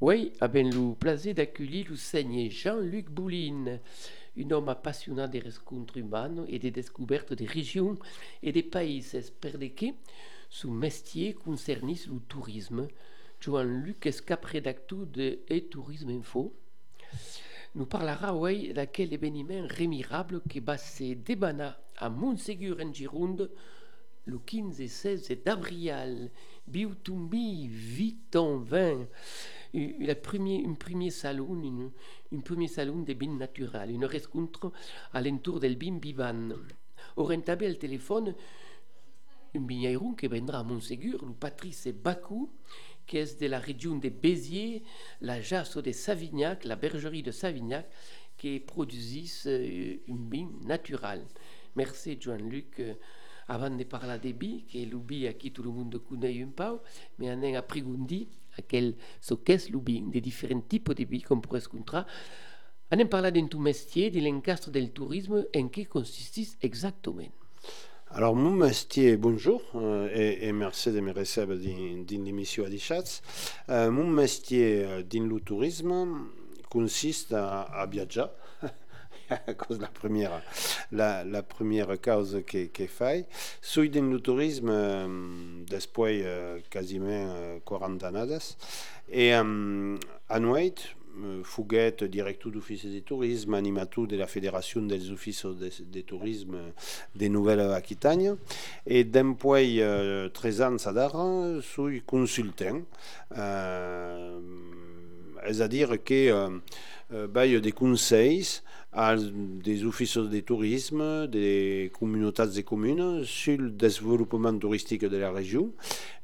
Oui, ben le plaisir d'accueillir le seigneur Jean-Luc Bouline, un homme passionnant des rencontres humaines et des découvertes des régions et des pays sous métier concernant le tourisme, Jean-Luc est cap-rédacteur de E-Tourisme Info. Nous parlera oui d'aquel événement remirable qui va se débaner à Montségur en Gironde le 15 et 16 d'avril. Bioutumbi, vite en vain un premier, un premier salon, une, un premier salon de bins naturels, une rencontre à l'entour del bin vivant. Orientabé al téléphone, un vigneron qui viendra à Montségur, le Patrice Bacou, qui est de la région de Béziers, la jasse de Savignac, la bergerie de Savignac, qui produisent euh, un vin naturel. Merci, Jean-Luc. Avant de parler des bins, qui est le à qui tout le monde connaît un peu, mais on a appris aquel qu'est le vin, des différents types de vins qu'on pourrait rencontrer. Anem parlar d'un ton métier, de l'encastre del tourisme, en què consistís exactement? Alors, mon métier, bonjour, euh, et, merci de me recevoir dans l'émission Adichatz. Euh, mon métier euh, dans le tourisme consiste à, à à cause de la première, la, la première cause que, que fait. Suis dans le tourisme euh, depuis euh, quasiment 40 ans. Et à Nuit, Fouguette, directeur d'office de tourisme, animateur de la Fédération des offices de, tourisme de Nouvelle-Aquitagne. Et depuis euh, 13 ans, je suis consultant. Euh, c'est-à-dire que euh, euh, baille des conseils à des offices de tourisme, des communautés de communes sur le développement touristique de la région,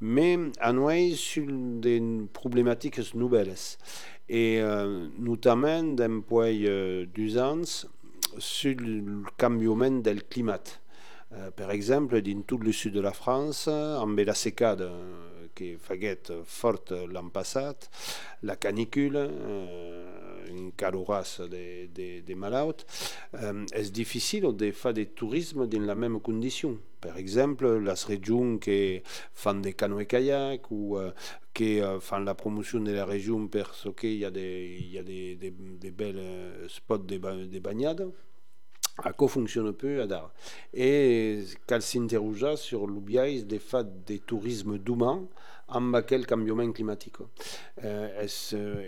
mais à nous sur des problématiques nouvelles et euh, notamment d'un point euh, d'usance sur le changement du climat. Euh, par exemple, dans tout le sud de la France, en la sécade qui faguette forte l'an passé, la canicule, euh, une calorasse des de, de malades, euh, est difficile de faire du tourisme dans la même condition? Par exemple, les régions qui font des canoës-kayak ou euh, qui euh, font la promotion de la région parce qu'il y a des, il y a des, des, belles euh, spots de, de bagnades à quoi fonctionne peu à dar. Et qu'elle s'interroge sur l'oubliage des faits des tourismes d'humains en quel changement climatique. Euh,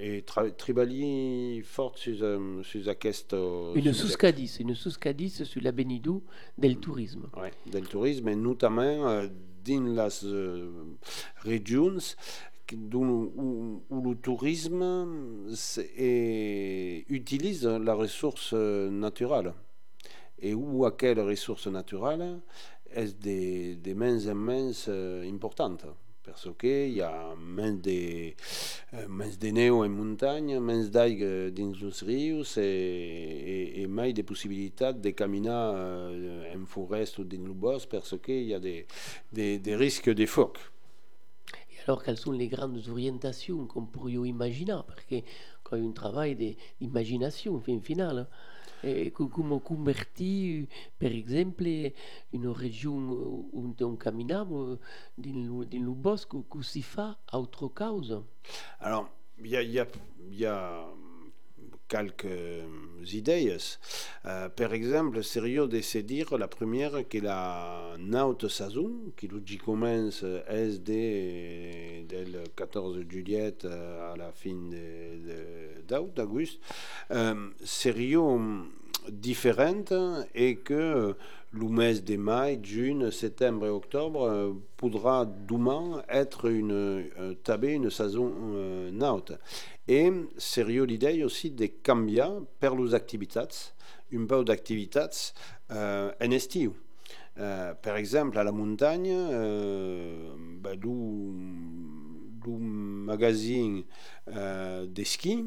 et Tribali forte sur, euh, sur cette... Une sous-cadis, une sous-cadis sur la bénidou del tourisme. Oui, del tourisme, et notamment euh, dans les euh, régions où, où, le tourisme est, utilise la ressource naturelle et où à quelle ressource naturelle est des, des mains immenses importantes parce qu'il y a menys de, eh, menys de neu en muntanya, menys d'aigua dins els rius i, i, i mai de possibilitat de caminar eh, en forest o dins el bosc perquè hi ha de, de, de risc de foc. Et alors, quelles sont les grandes orientations qu'on pourrait imaginer? Parce y a un travail d'imagination, en final, eh, come convertir, per exemple, une région où on caminava dans le, dans le bosque, que si fa autre cause Alors, il y a, y, y a quelques idées. Euh, par exemple, sérieux de se dire la première que la naute saison, qui commence SD le 14 juillet à la fin d'août, d'auguste, euh, sérieux différente et que le mois de mai, juin, septembre et octobre euh, pourra demain être une, euh, tabée une saison euh, naute. Et sérieux l'idée aussi de cambier per les activités, un peu d'activités en estiu. Par exemple, à la montagne, bah, le magazine de ski,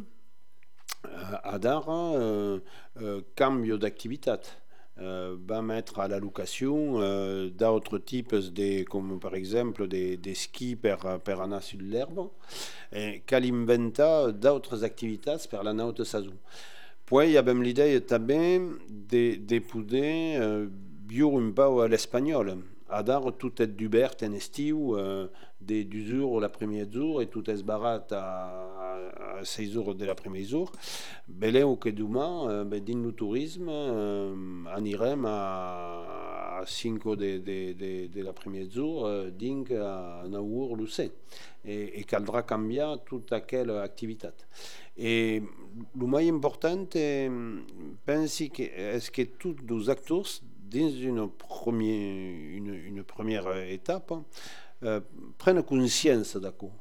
à dar euh, euh, cambio d'activitat va mettre à la location d'autres types, de, comme par exemple des, des skis per, per sur l'herbe, et qu'alimenta d'autres activités per la naute saison. Poi abbiamo l'idea també de, de poder eh, viure un peu l'espagnol. Adar tout est d'Hubert en estiu, euh, des du jour l'après-midi jour et tout est barat à, à, 6 jours de l'après-midi jour. Beleu que demain, euh, ben, din le tourisme, euh, anirem à, à 5 de, de, de, de l'après-midi jour, euh, ding à 9 jours l'océ. Et, et caldra canviar toute quelle activité. Et le plus important, pense que, est que tous les acteurs dans une première, une, une première étape, euh, prennent conscience d'accord.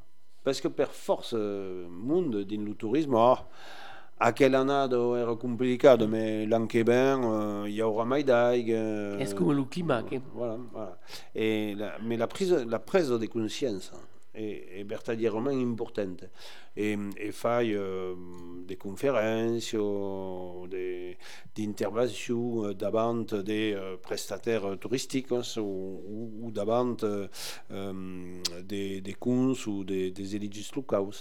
Parce que per force, euh, monde dans le tourisme, ah, aquel annado era complicato, mais l'an que ben, euh, il y aura mai d'aigua. Euh, Est-ce que le climat Voilà, voilà. Et la, mais la prise, la prise de conscience, è, è verdaderamente importante e, e fai uh, delle conferenze o di intervenzioni davanti dei uh, prestataires touristici o, o, o davanti um, dei, dei cons o dei, dei eliges locali.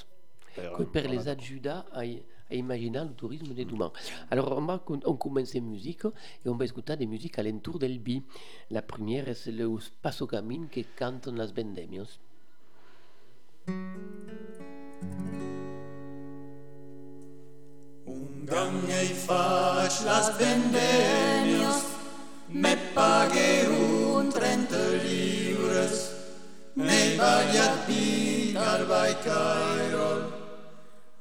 Per, per les adjudats à, à imaginer le tourisme de demain. Alors, on, va, on commence musique et on va écouter des musiques alentour del Bi. La première, c'est le Passo Camin que cantent las vendemios. Un gang ei faig las vendemias, me pague un 30 lliures, nei ballat vi al vai cairol.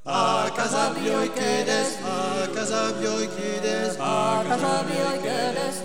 A casa vioi che des, a casa vioi che des, a casa vioi che des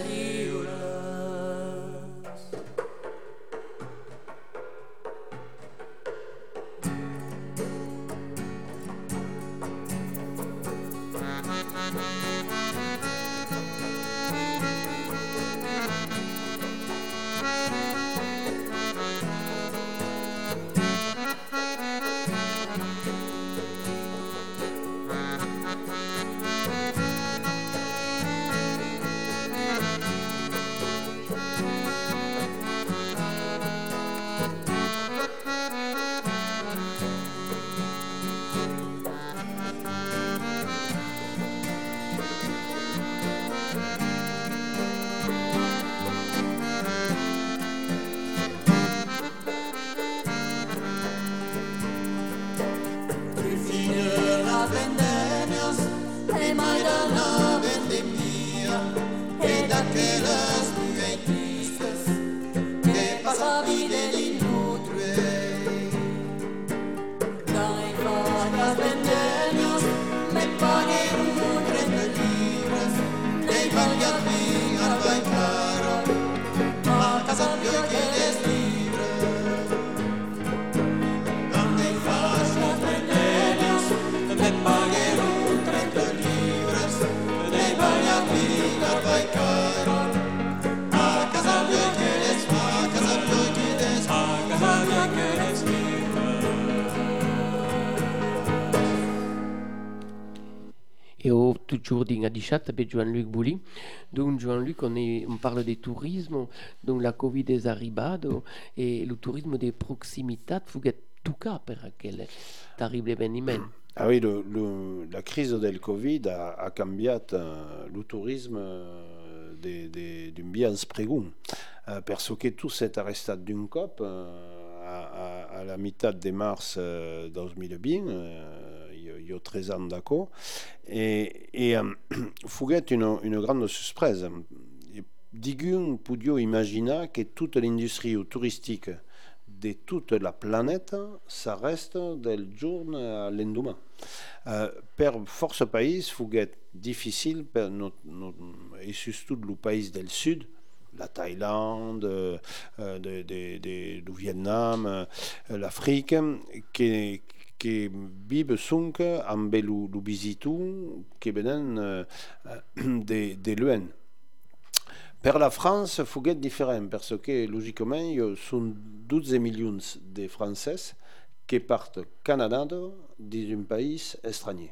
avec Jean-Luc Bouli. Donc Jean-Luc, on, parle de tourisme, donc la Covid est arrivée et le tourisme de proximité, faut que tout cas pour quel terrible événement. Ah oui, le, la crise del Covid a, a cambiat uh, le tourisme d'un bien spregun. Uh, perso que tout s'est arrêté d'un cop uh, a, a, a, la de mars uh, 2020, uh, il y a 13 ans d'accord, et, et Fouguet une, grande surprise. Digun pouvait imaginer que toute l'industrie touristique de toute la planète, ça reste del jour à l'endemain. Euh, per force pays, fouguet difficile, per et surtout le pays del sud, la Thaïlande, euh, du Vietnam, euh, l'Afrique, qui, qui vivent sunk amb le, le visitu qui venen euh, de, de l'UN. Per la France, fouguet différent, parce que logiquement, il y a 12 millions de Français qui partent au Canada dans un pays étranger.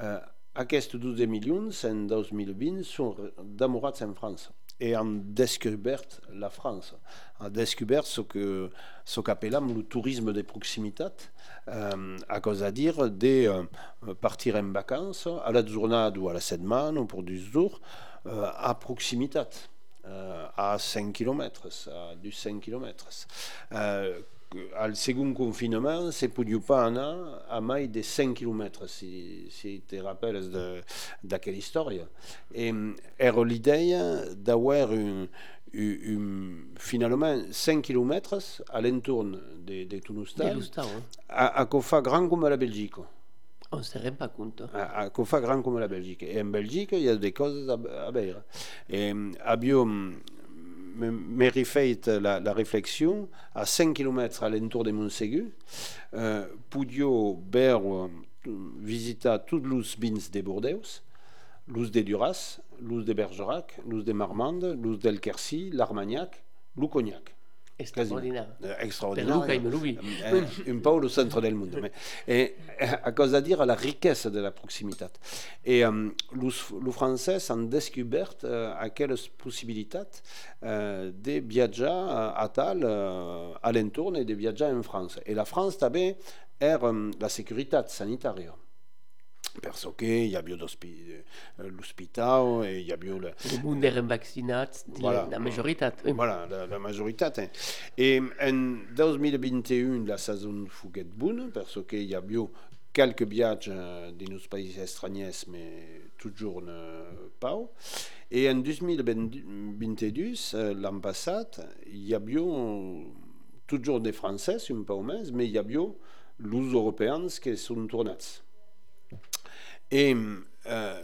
Euh, aquests 12 milions en 2020 són demorats en França et han descobert la France, han descobert ce que ce qu'appellam le tourisme de proximitat, euh, à cause à dire de euh, partir en vacances à la journée ou à la semaine ou pour du jours euh, à proximitat, euh, à 5 km, à du 5 km. Segon confinement se podia pas anar a mai de 5 km si, si te rappelles d'aquella història. E era l'idea d'avoir un, un, un, finalement 5 km a l'entorn de, de Tunustal hein. a, a que fa gran com a la Belgique on ne se rend pas compte a, a que fa gran com a la Belgique e en Belgique hi ha des coses a, a veure. E abbiamo m'ai refait la, réflexion à 5 km à l'entour de Montségu, euh, podio ber visiter toutes les bins de Bordeaux, l'us de Duras, l'us de Bergerac, l'us de Marmande, l'us del Quercy, l'Armagnac, le Cognac. Extraordinaire. Eh, extraordinaire. Per Luca lui. Eh, un peu le centre del mondo. À cause à dire la richesse de la proximité. Et um, le français a découvert uh, aquelles possibilités uh, de viatger a tal uh, à l'entour et de viatger en France. Et la France també era um, la sécurité sanitaire. Perso que hi havia l'hospital i hi havia... La... El munt eren vaccinats, voilà. la majoritat. Voilà, la, la majoritat. Eh? I en 2021 la saison fuguet bona, perso que hi havia quelques viatges dins els països estrangers, mais toujours pau. Et en 2022, l'any passat, hi havia toujours des Français, un peu més, mais hi havia els europeans que són tornats. Et euh,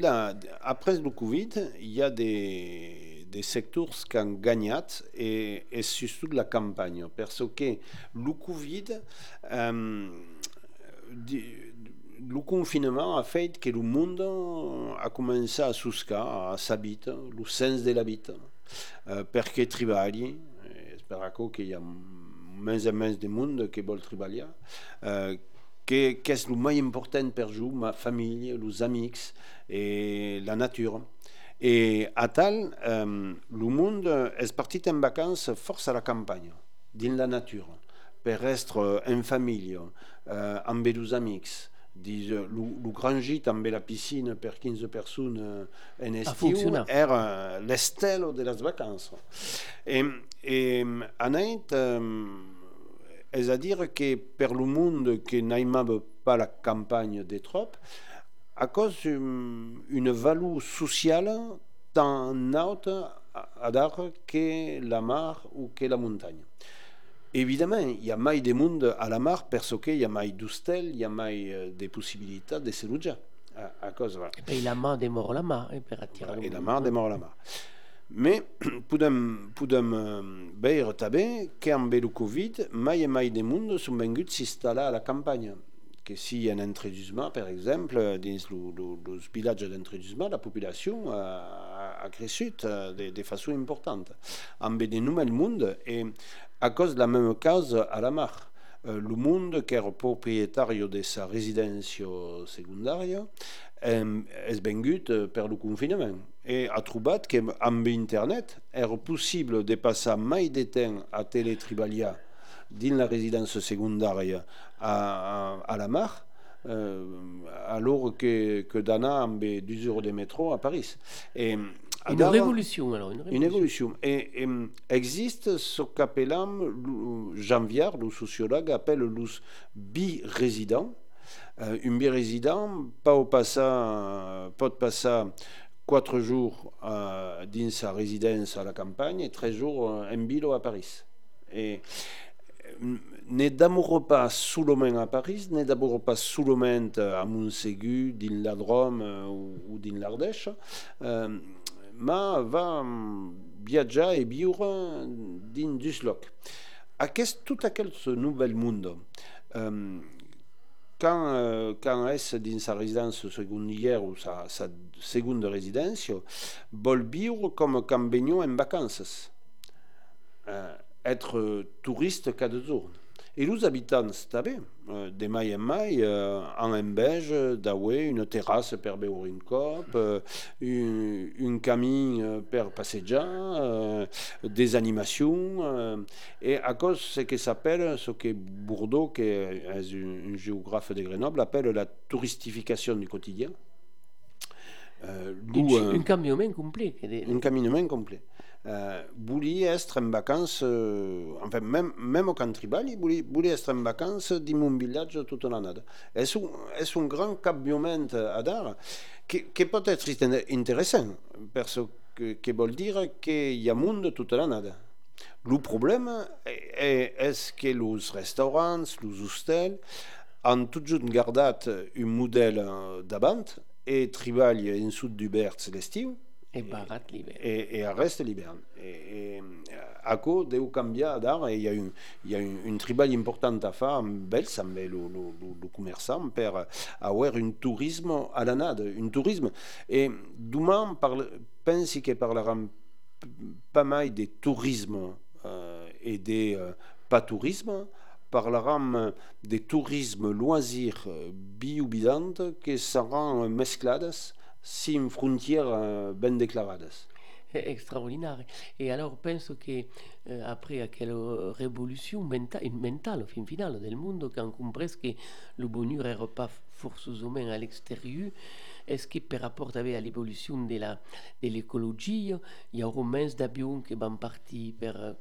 la, après le Covid, il y a des, des secteurs qui ont gagné et, et surtout la campagne. Parce que le Covid, euh, le confinement a fait que le monde a commencé à souscar, à s'habiter, le sens de l'habit. Euh, perché tribali, spero qu'il y a més et més de monde qui vol treballar, euh, que, qu'est le plus important pour vous, ma famille, les amis et la nature. Et à tal, euh, le monde est parti en vacances force à la campagne, dans la nature, pour être en famille, euh, avec les amis. Dis, le, le grand gîte amb la piscine per 15 personnes en estiu era l'estel de les vacances. Et, et anait, euh, c'est-à-dire que pour le monde qui n'aime pas la campagne des tropes, à cause d'une valeur sociale tant haute à dar que la mer ou que la montagne. Évidemment, il y a mai de monde à la mer parce qu'il y a mai d'hostel, il y a mai de possibilités de se. À, à cause, voilà. Et puis la mer démord la mer, et, voilà, et la mer démord la mer. Mais podem, podem veure també que amb el Covid mai e mai de monde són venguts s'instal·lar a la campanya que si en entredusma, per exemple, dins els vilatges d'entredusma, la populació ha, ha crescut de, de façon importante. Amb de món, et à cause de la même cause à la mar. Le monde qui est propriétaire de sa résidence secondaire és vengut per le confinement E a trobat qu'em amb internet est possible de passer mai de temps a teletribalia dins la residence secundària la mar, euh, alors que, que Dana amb d'usure des métro à Paris. Et, une révolution, alors. Une révolution. Et, existe ce qu'appellam, Jean Viard, le sociologue, appelle los bi-résident. Euh, un bi-résident, pas au passant, pas de passant 4 jours euh, dans sa résidence à la campagne et 13 jours euh, en bilo à Paris. Et euh, ne d'amour pas sous le à Paris, ne d'abord pas sous le à Montségu, dans la Drôme ou, dans l'Ardèche, euh, mais va hum, viager et vivre dans Dusloc. À qu'est tout à quel ce nouvel monde hum, quand, euh, quand est dans sa résidence secondaire ou sa, seconde résidence, vol vivre comme quand en vacances, euh, être touriste cada jour. Et les habitants també, euh, de mai en mai, euh, en embège d'avoir une terrasse per cop, euh, un, un camí euh, per passejar, euh, des animacions, euh, et à cause ce que s'appelle, ce que Bourdeau, qui est un, un géographe de Grenoble, appelle la touristification du quotidien. Euh, un, euh, un complet. de- complet. Euh, volia être en vacances, euh, enfin, même, même au Cantribali, être en vacances dans village toute l'année. C'est un, grand canviament a dar que pot être intéressant, parce que, que vol dire qu'il y a monde toute l'année. Le problème est, est que les restaurants, les hostels, tot just gardat un model eh, davant e treball en sud d'Huberts l'estiu Et barat l'hiver. et, et reste l'hivern. Et, et ACO deu canviar d'ara i hi ha un, hi ha un, un treball important a fer amb ells, amb el, el, el, el comerçant, per avoir un turisme a l'anada, un turisme. Et demà parle, pensi que parlaran pas mal de tourisme euh, et de euh, pas tourisme, parlarem de tourisme loisir euh, biobidant que seran mesclades sin frontières euh, ben declarades. C'est extraordinaire. Et alors, penso que euh, après à quelle révolution menta mentale, au fin final, del mondo, quand on presque le bonheur n'era pas forcément à l'extérieur, est-ce que par rapport avec l'évolution de l'écologie, il y a moins d'avions qui vont partir per euh,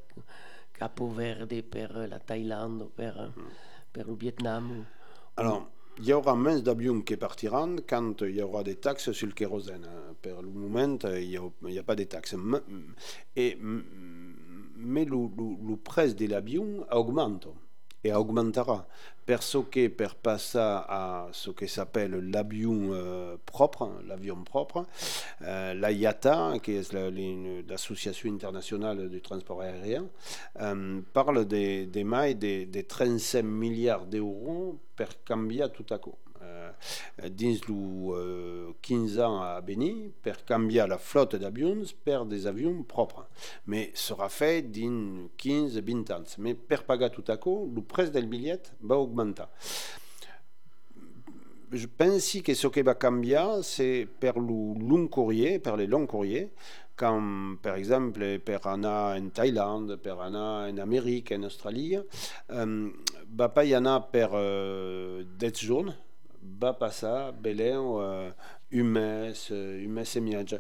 Capo Verde, per euh, la Thaïlande, euh, per le Vietnam Alors, il y aura moins d'avions qui partiront quand il y aura des taxes sur le kérosène. Pour le moment, il n'y a, pas de taxes. Mais le, le, le prix de l'avion augmente et augmentera. Perso que per passer à ce qui s'appelle l'avion euh, propre, l'avion propre, euh, la IATA, qui est la- l'Association internationale du transport aérien, euh, parle des de mai de, de 35 milliards d'euros per canviar tout à coup. Euh, 15 ans à venir, per canviar la flotte d'avions per des avions propres. Mais sera fait dans 15-20 ans. Mais per pagar tout à coup, le prix del billet va augmenter. Je pense que ce qui va canviar, c'est per le long courrier, per les longs courriers, quand, par exemple, per anar en Thaïlande, per anar en Amérique, en Australie, euh, va pas y anar per euh, 10 jours, va passar beleu euh, mes, euh, un mes et mig.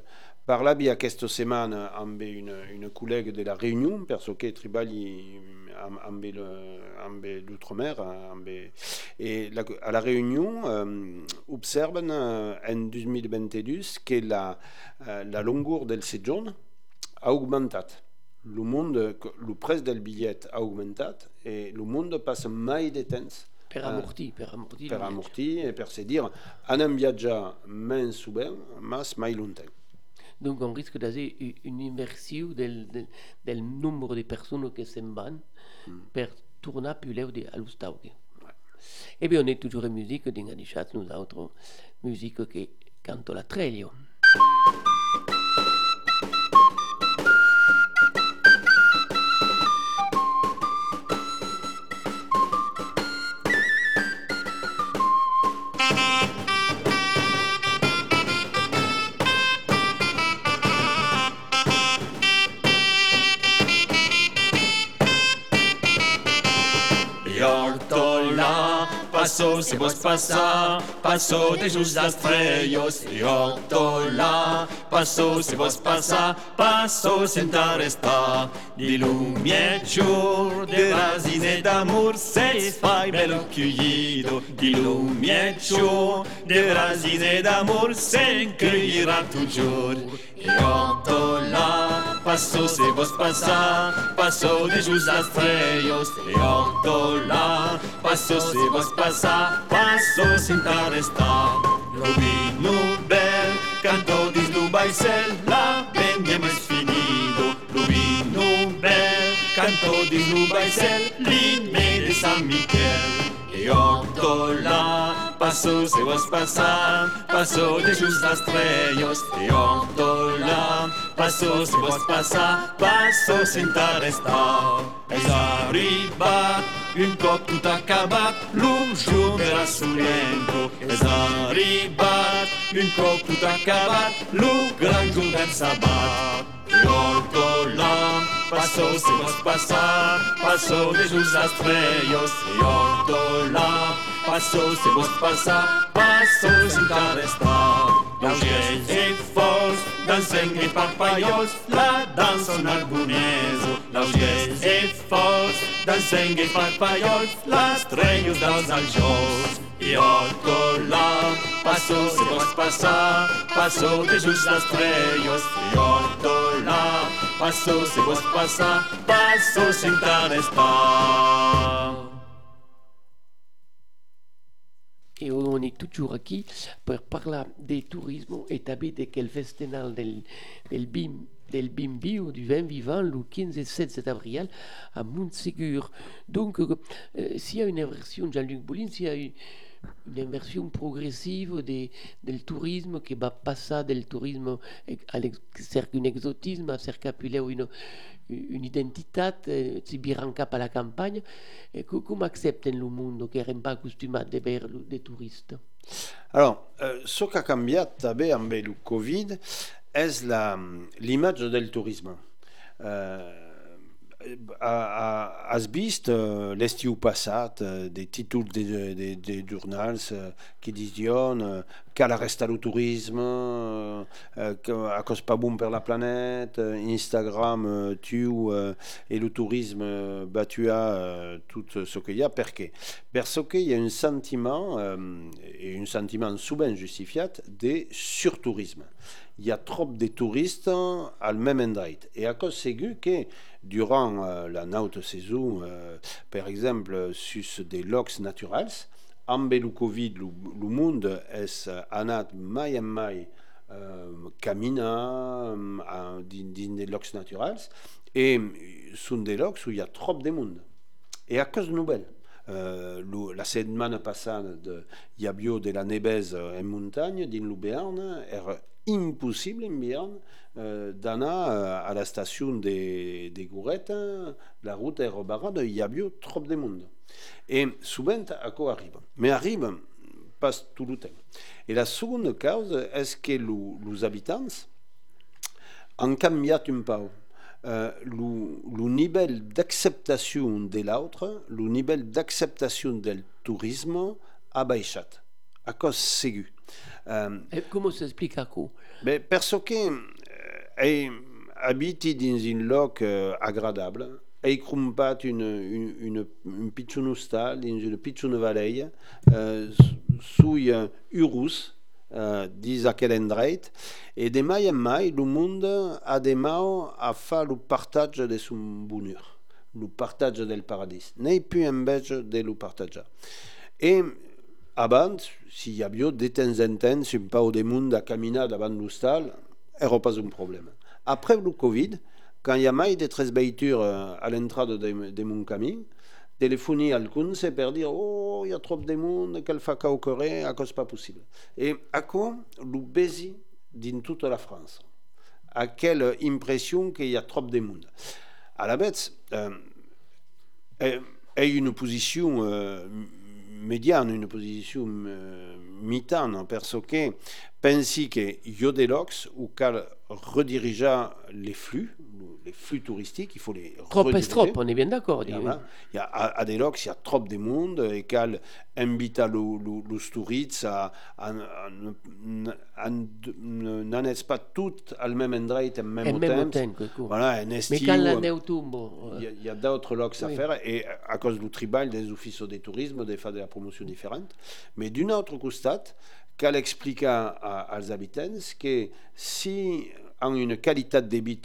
Parlavi aquesta setmana amb una, una col·lega de la Réunion, perso que treballi amb, amb l'outre-mer, et à la Réunion euh, observen euh, en 2022 que la, euh, la longueur del séjour a augmentat. Le, monde, le prix del bitllet ha augmentat i el monde passa mai de temps per Ah. amortir, per amortir. per se dir anem viatjar menys sovint, mas mai. Donc on risque d'avoir une inversion del, del, del nombre de personnes qui s'en vont per tornar plus leu de a l'Ustauge. Et bien on est toujours en musique, chats, nous autres, musique qui canto la treglio. Ortola, passo se vos passar, passo de trellos. I ortola, passo se vos passar, passo sentar estar. Di lumietxo de brasine d'amor, se fai bello chiuido. Di lumietxo de brasine d'amor, se cueillira toujours. I ortola, passo se vos passar, passo de just les trellos. I ortola, passo se vos passar, passo sentar estar. Lo vino bel, canto dis lu baisel, la venia mes finido. Lo vino bel, canto dis lu baisel, l'himne de San Miquel. E ortola, passo se vos passar, passo de just les trellos. E ortola, passo se vos passar, passo sentar estar. És arribat un cop tot acabat, l'últim de la Solenco és arribat. Un cop tot acabat, l'u gran junt sabat. I hortolam, passou se vos passar, passou de just estrellos. I hortolam, passou se vos passar, passou sin estar. L'augells i fos, dansem i parpallols, la dansa un arboneso. L'augells i fos, dansem i parpallols, les trellos dels aljós. I hortolam, passou se vos passar, passou de just estrellos. I hortolam, passou se vos passar, passou sin estar. Et on est toujours aquí per parlar de tourisme et també de quel festival del, del BIM del Bimbio du vin vivant le 15 et 16 avril à Montségur. Donc, euh, s'il y a une inversion, Jean-Luc Boulin, s'il y a une, une inversion progressive de, del tourisme qui va passer del tourisme à un exotisme, à cercapuler une, une identité, eh, si viran cap a la campagne. Et que, com accepten le monde que n'eren pas acostumats de veure des touristes? Alors, euh, ce qui a canviat també amb el Covid és turisme. Eh, ha- ha- has vist l'estiu passat des títols de, de, de journals eh, que diuen eh, cal arrestar el turisme, a cos pas bon per la planète, eh, Instagram eh, tue eh, et le tourisme tuer eh, tout ce qu'il y a. Per què? Parce qu'il y a un sentiment, et un sentiment souvent justifié, de surtourisme. Il y a trop de touristes al même endroit. Et à cause c'est que durant euh, la naute saison, euh, par exemple, sur des locs naturels, el Covid, le, le monde és anat mai en mai dins des locs naturals i són des locs où il y a trop de monde. Et à cause nouvelle. Euh, lo- la setmana passada de, hi havia de la nevesa en muntanya dins el Béarn impossible en Béarn eh, d'anar eh, a la station de, de Goreta la route era barrada hi havia trop de monde et souvent a quoi arriba mais arriba pas tout le temps. Et la seconde cause est que los habitants han canviat un peu? Euh, le, le niveau d'acceptation de l'autre, le niveau d'acceptation du tourisme a baixat, à cause ségu. Euh, Et comment s'explique à quoi? mais parce que euh, ell habiti dins un lloc euh, agradable, ell crumpat une, une, une, un pitjor hostal dins una pitjor valley, euh, uh, urus, uh, dins aquell endret, e de mai en mai el món ha de mau a fa el partatge de son bonheur, el partatge del paradís. N'hi più enveja de lo partatjar. E abans, si hi havia de temps en temps un pau de monde a caminar davant l'hostal, era pas un problema. Après le Covid, quand hi ha mai de tres veitures eh, a l'entrada de, de mon camí, telefoni al Kunze per dir oh, hi ha trop de monde, quel fa cau correr, a cos pas possible. E aco, lo besi din tota la France? Aquella impression que hi ha trop de monde? À la bête, euh, est une position euh, médiane, une position euh, mitane, parce que pensi que y a des locs où cal rediriger les flux, les flux touristiques, il faut les Trop est trop, on est bien d'accord. Il il y a à, locs, il y a trop de monde et qu'elle invite les touristes à, à, à, ne- à ne- n'en est pas toutes à le même endroit en même, même temps. Voilà, Mais estiu, quand la euh, neu tombe, il y euh, a, il y a d'autres locs à faire et à cause du tribal des offices de tourisme, des fois de la promotion différente. Mais d'une autre costat, qu'elle explique à- habitants que si ont une qualité de débit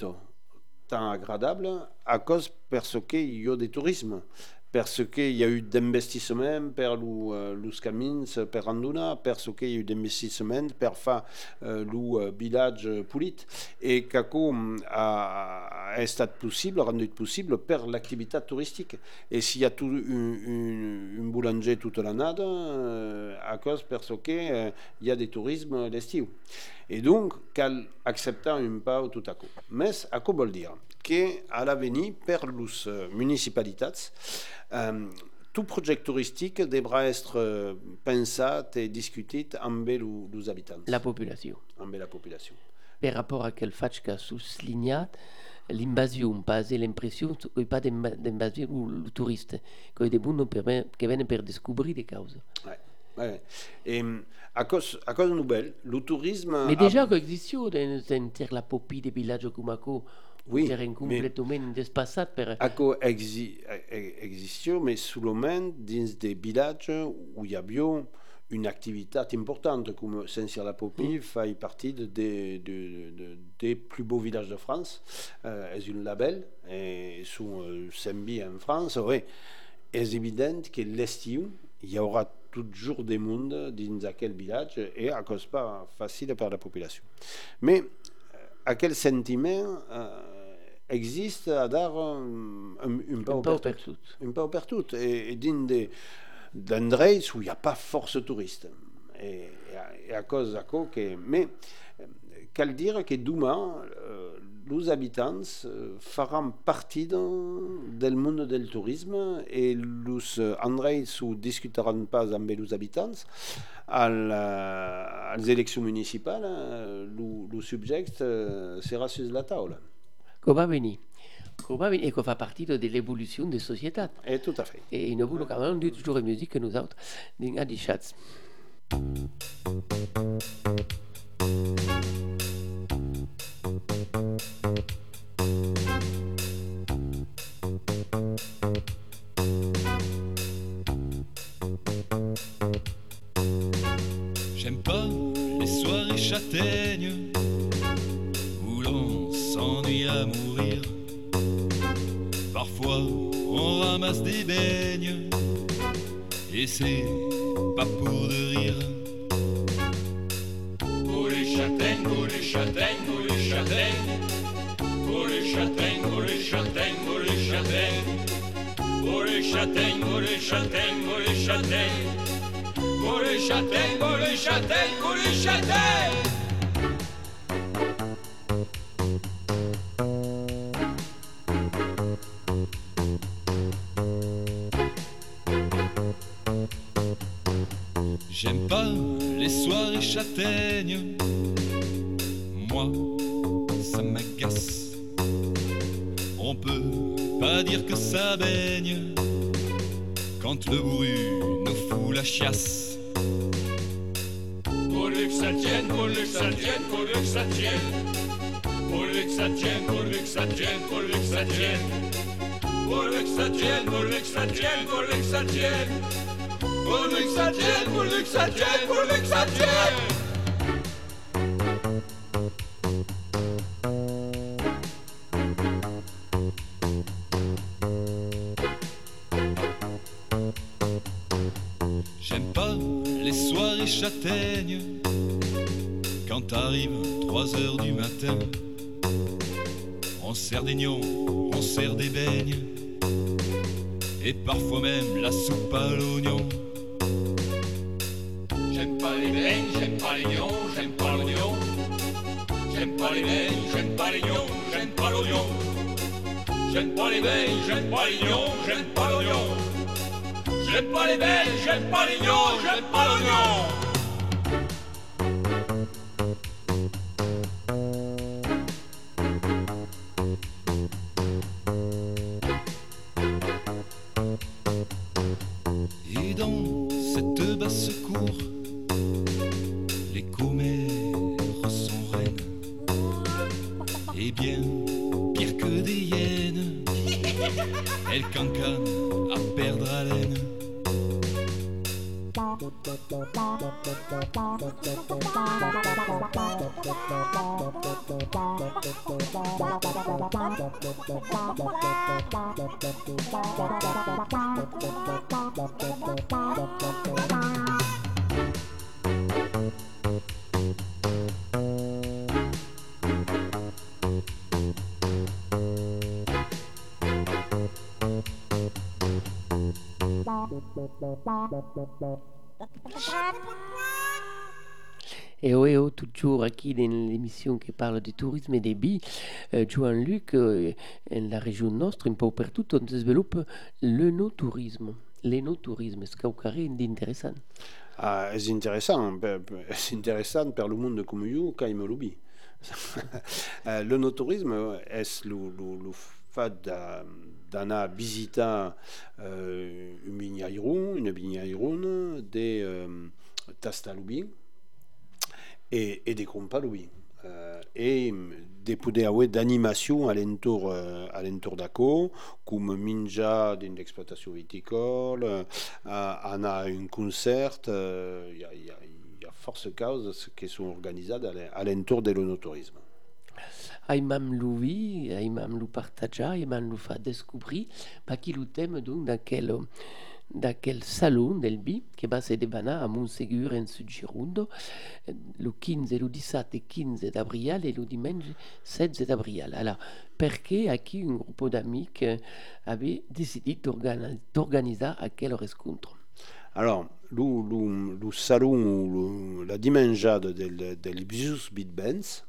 tant agradable, à cause parce qu'il y a des tourismes, parce qu'il y a eu d'investissement per lo, euh, los camins per Anduna, parce qu'il y a eu d'investissement per faire euh, le euh, village et a, a estat possible, rendu possible per l'activité touristique. Et s'il y a tout, un, un, un boulanger toute l'année, euh, à cause parce qu'il euh, y a des tourismes l'estiu. Et donc, cal acceptar un peu tout à coup. Mais, à quoi vol dire? Que à l'avenir, per les municipalitats, euh, tout projet touristique devra être euh, pensé et discuté avec les habitants, La population. avec la population. Per rapport a quel faig que ha soulignat, l'invasion, pas l'impression qu'il n'y a pas d'invasion le touriste, que des gens qui viennent pour découvrir des causes. Ouais, ouais. Et à cause, à cause nouvelle, le tourisme... Mais déjà, il existe dans la popie des villages comme Ako, Oui, terrain complètement despassat per... Exi, e- existe, mais seulement dans des villages où il y a bien une activité importante, comme Saint-Cyr-la-Popie fait partie de- de- de- de- des plus beaux villages de France. Euh, c'est un label, et sont euh, Sembi en France. Oui, c'est évident que l'estiu, il y aura toujours des mondes dans aquel village et à cause pas facile pour la population. Mais euh, à quel sentiment euh, existe à dar un, un, un Un peu per tot. Un peu per tot. Et, et dins de- d'endroits où il n'y a pas force touriste. Et, et, à, cause de. Mais euh, dire que demain, euh, les habitants euh, feront partie del monde del tourisme et les endroits où discuteront pas avec les habitants à la- aux élections municipales, euh, le, le sujet sera sur la table. Va venir? Venir et que fa partie de l'évolution des sociétés. Et tout à fait. Et nous voulons quand même dire toujours la musique que nous autres, dans des chats. J'aime pas les soirées châtaignes où l'on s'ennuie à mourir. On ramasse des beignes et c'est pas pour de rire. Pour les châtaignes, pour les châtaignes, pour les châtaignes. Pour les châtaignes, pour les châtaignes, pour les châtaignes. Pour les châtaignes, pour les châtaignes, pour les châtaignes. Pour les châtaignes, pour les châtaignes, pour les châtaignes. Châtaignes. Moi, ça m'agace. On peut pas dire que ça baigne quand le bruit nous fout la chiasse. Pourvu que ça tienne, pourvu que ça tienne, pourvu que ça tienne. Pourvu que ça tienne, pourvu que ça tienne, pourvu que ça tienne. Pourvu que ça tienne, pourvu que ça tienne, pourvu que ça tienne. Pourvu que ça tienne, pourvu que ça tienne, que ça tienne. J'aime pas les soirées châtaignes quand arrive 3 heures du matin. On sert des gnons, on sert des beignes et parfois même la soupe à l'oignon. J'aime pas les beignes, j'aime pas l'oignon. J'aime pas les beignes, j'aime pas les gnons, j'aime pas l'oignon. J'aime pas les beignes, j'aime pas les gnons, j'aime pas l'oignon. J'aime pas les beignes, j'aime pas les gnons, j'aime pas l'oignon. Et oui, oh, toujours ici dans l'émission qui parle du tourisme et des billes, euh, Jean-Luc, euh, la région nostre, un peu partout, on développe le no-tourisme. l'enoturisme, est-ce y a d'intéressant Ah, per, per- és interessant per lo monde com jo, que me l'ubi. Eh, le no-tourisme és lo, lo, lo fet de- d'anar a visitar eh, un vinyairon, una vinyairon, de eh, tastar lo vi e, e de comprar lo vi. Eh, e de poder haver d'animació a l'entorn eh, a l'entorn d'aquò, com menjar dins l'explotació viticole, eh, anar a un concert, eh, hi, ha, hi, ha, hi ha força causes que són organitzades a l'e- a l'entorn de l'onoturisme. Aimam lo vi, aimam lo partager, aimam lo fa descobrir, pa qui lo thème donc d'aquel d'aquel salon del vi che va se debana a Monsegur en Sud Girondo lo 15, lo 17 e 15 d'abril e lo dimanche 16 d'abril. Alors, perché aquí un gruppo d'amici avait décidé d'organa- d'organizzare aquel riscontro. Alors, lo, lo, lo salon, lo- la dimangiata del, del Bius Beat Bands,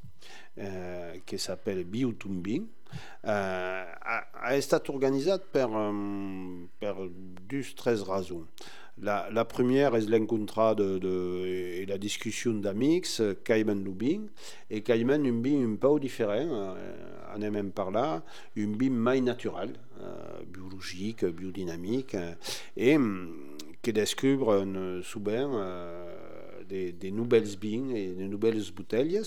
eh, che s'appelle Biotumbing, eh, ha, ha stato organizzat per, um, per dus tres raisons. La, première est l'encontre de, et la discussion d'amics, euh, Cayman Lubin, et Cayman un bin un peu différent, euh, on est même par là, un bin mai naturel, euh, biologique, biodynamique, euh, et hum, qui découvre euh, souvent euh, des, nouvelles bines et des nouvelles bouteilles.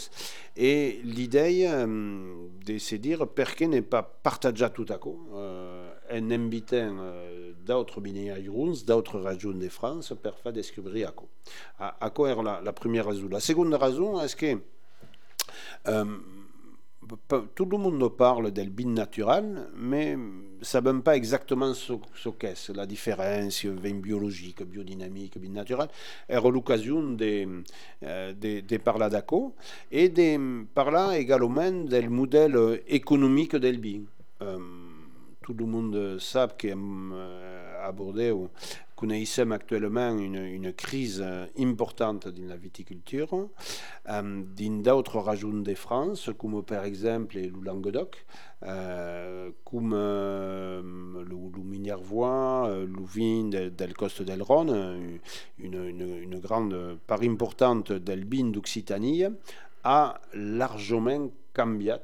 Et l'idée euh, de se dire pourquoi ne pas partager tout à coup euh, en invitant euh, d'autres vignerons, d'autres régions de France pour faire découvrir à quoi. À, à est la, première raison. La seconde raison est que euh, tout le monde parle del bin naturel, mais ça ne pas exactement ce, ce qu'est la différence, vin biologique, biodynamique, bin naturel. Era l'occasion de, euh, parler d'accord et de parler également del modèle économique del bin. Euh, tout le monde sait ou connaissons actuellement une, crise euh, importante dans la viticulture euh, dans d'autres régions de France, comme par exemple le Languedoc, euh, comme euh, le, Minervois, euh, le vin de, del Coste del Rhône, une grande part importante del vin d'Occitanie, a largement cambié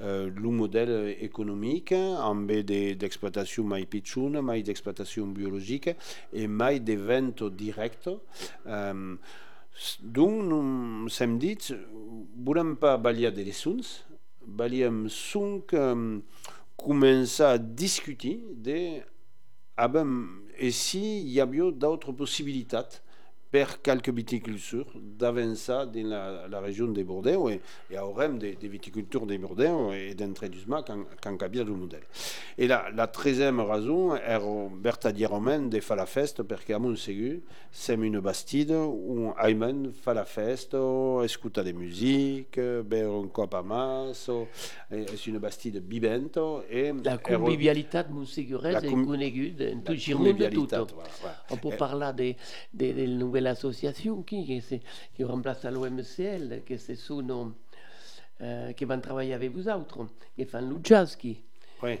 euh, le modèle économique en de- d'exploitation mai d'exploitation biologique et mai de vente directe. Euh, donc, nous hem dit, volem pas baliar de les sons, baliem sonc um, començar a discutir de ah ben, et y avait d'autres possibilités per quelques viticultures d'avancer dans la, la région de Bordeaux et, et aurem des, des viticultures de Bordeaux et d'entre-du-sma quand, quand cabia le modèle. Et la, la treizième raison est vertadierament de faire la fête parce qu'à Montségur, c'est une bastide où la fête, écoute des musiques, beure un cop à masse, c'est une bastide vivante et La convivialitat monségurese La est en de convivialitat, tot. voilà, voilà. On peut parler de, de, de la nouvelle association qui, qui, c'est- qui remplace l'OMCL, que ce sont euh, qui vont travailler avec vous autres, qui font le jazz, qui, Oui,